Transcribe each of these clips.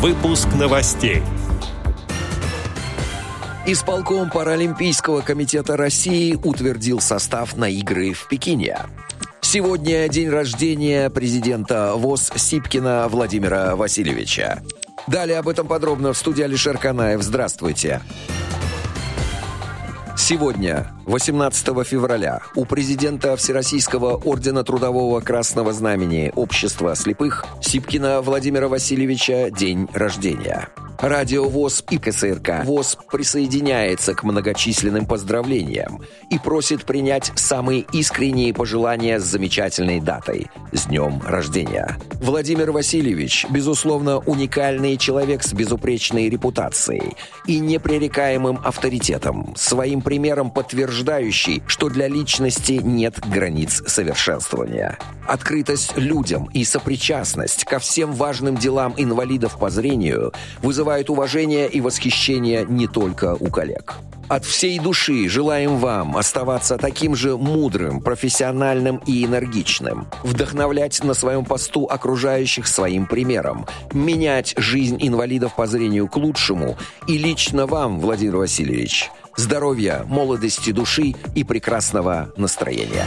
Выпуск новостей. Исполком Паралимпийского комитета России утвердил состав на игры в Пекине. Сегодня день рождения президента ВОЗ Сипкина Владимира Васильевича. Далее об этом подробно в студии Алишер Канаев. Здравствуйте. Сегодня, 18 февраля, у президента Всероссийского ордена Трудового Красного Знамени Общества слепых Сипкина Владимира Васильевича день рождения. Радио ВОЗ и КСРК ВОЗ присоединяется к многочисленным поздравлениям и просит принять самые искренние пожелания с замечательной датой – с днем рождения. Владимир Васильевич, безусловно, уникальный человек с безупречной репутацией и непререкаемым авторитетом, своим примером подтверждающий, что для личности нет границ совершенствования. Открытость людям и сопричастность ко всем важным делам инвалидов по зрению вызывают уважение и восхищение не только у коллег. От всей души желаем вам оставаться таким же мудрым, профессиональным и энергичным, вдохновлять на своем посту окружающих своим примером, менять жизнь инвалидов по зрению к лучшему и лично вам, Владимир Васильевич, здоровья, молодости души и прекрасного настроения.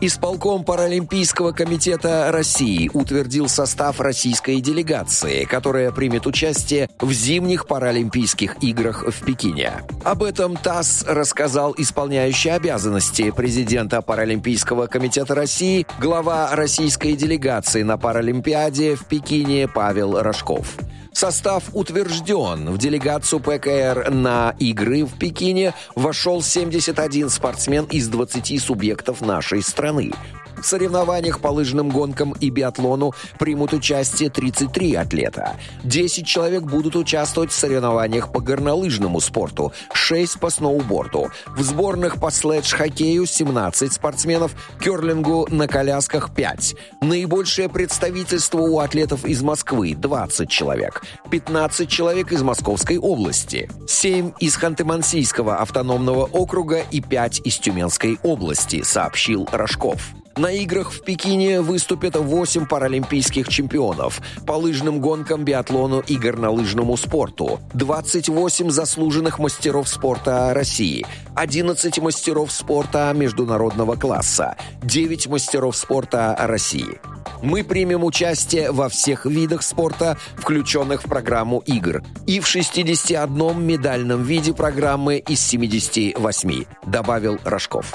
Исполком Паралимпийского комитета России утвердил состав российской делегации, которая примет участие в зимних Паралимпийских играх в Пекине. Об этом ТАСС рассказал исполняющий обязанности президента Паралимпийского комитета России, глава российской делегации на Паралимпиаде в Пекине Павел Рожков. Состав утвержден. В делегацию ПКР на игры в Пекине вошел 71 спортсмен из 20 субъектов нашей страны. В соревнованиях по лыжным гонкам и биатлону примут участие 33 атлета. 10 человек будут участвовать в соревнованиях по горнолыжному спорту, 6 по сноуборду. В сборных по следж-хоккею 17 спортсменов, керлингу на колясках 5. Наибольшее представительство у атлетов из Москвы 20 человек, 15 человек из Московской области, 7 из Ханты-Мансийского автономного округа и 5 из Тюменской области, сообщил Рожков. На играх в Пекине выступят 8 паралимпийских чемпионов. По лыжным гонкам, биатлону и горнолыжному спорту, 28 заслуженных мастеров спорта России, 11 мастеров спорта международного класса, 9 мастеров спорта России. Мы примем участие во всех видах спорта, включенных в программу игр, и в 61 медальном виде программы из 78, добавил Рожков.